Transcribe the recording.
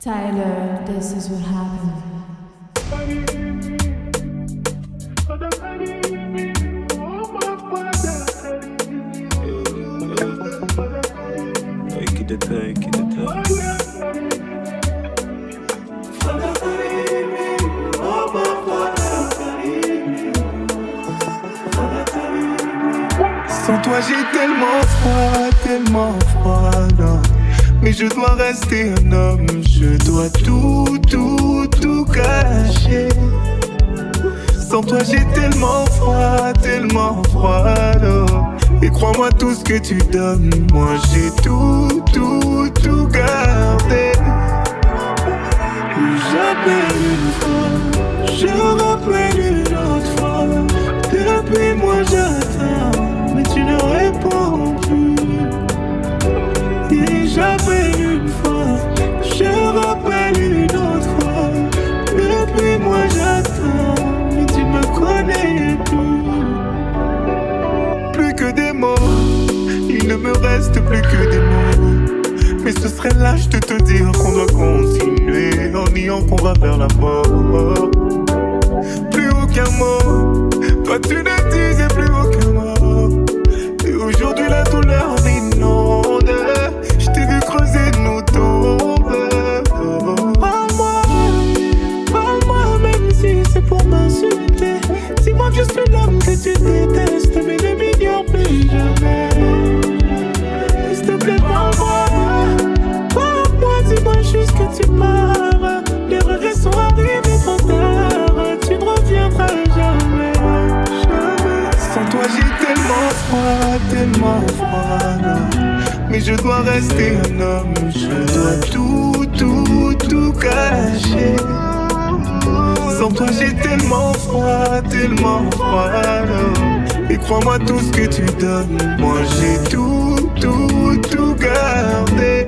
Tyler, this is what happened. Sans toi j'ai tellement froid, tellement froid, non. Mais je dois rester un homme, je dois tout, tout, tout cacher. Sans toi j'ai tellement froid, tellement froid, non. Et crois-moi tout ce que tu donnes, moi j'ai tout, tout, tout gardé. J'appelle une fois, je rappelle une autre fois. Depuis moi j'attends, mais tu ne réponds plus. Ce serait lâche de te dire qu'on doit continuer en niant qu'on va vers la mort. Plus aucun mot, toi tu tellement froid, tellement froid. non. Mais je dois rester un homme. Je dois tout, tout, tout cacher. Sans toi j'ai tellement froid, tellement froid. Et crois-moi tout ce que tu donnes Moi j'ai tout, tout, tout gardé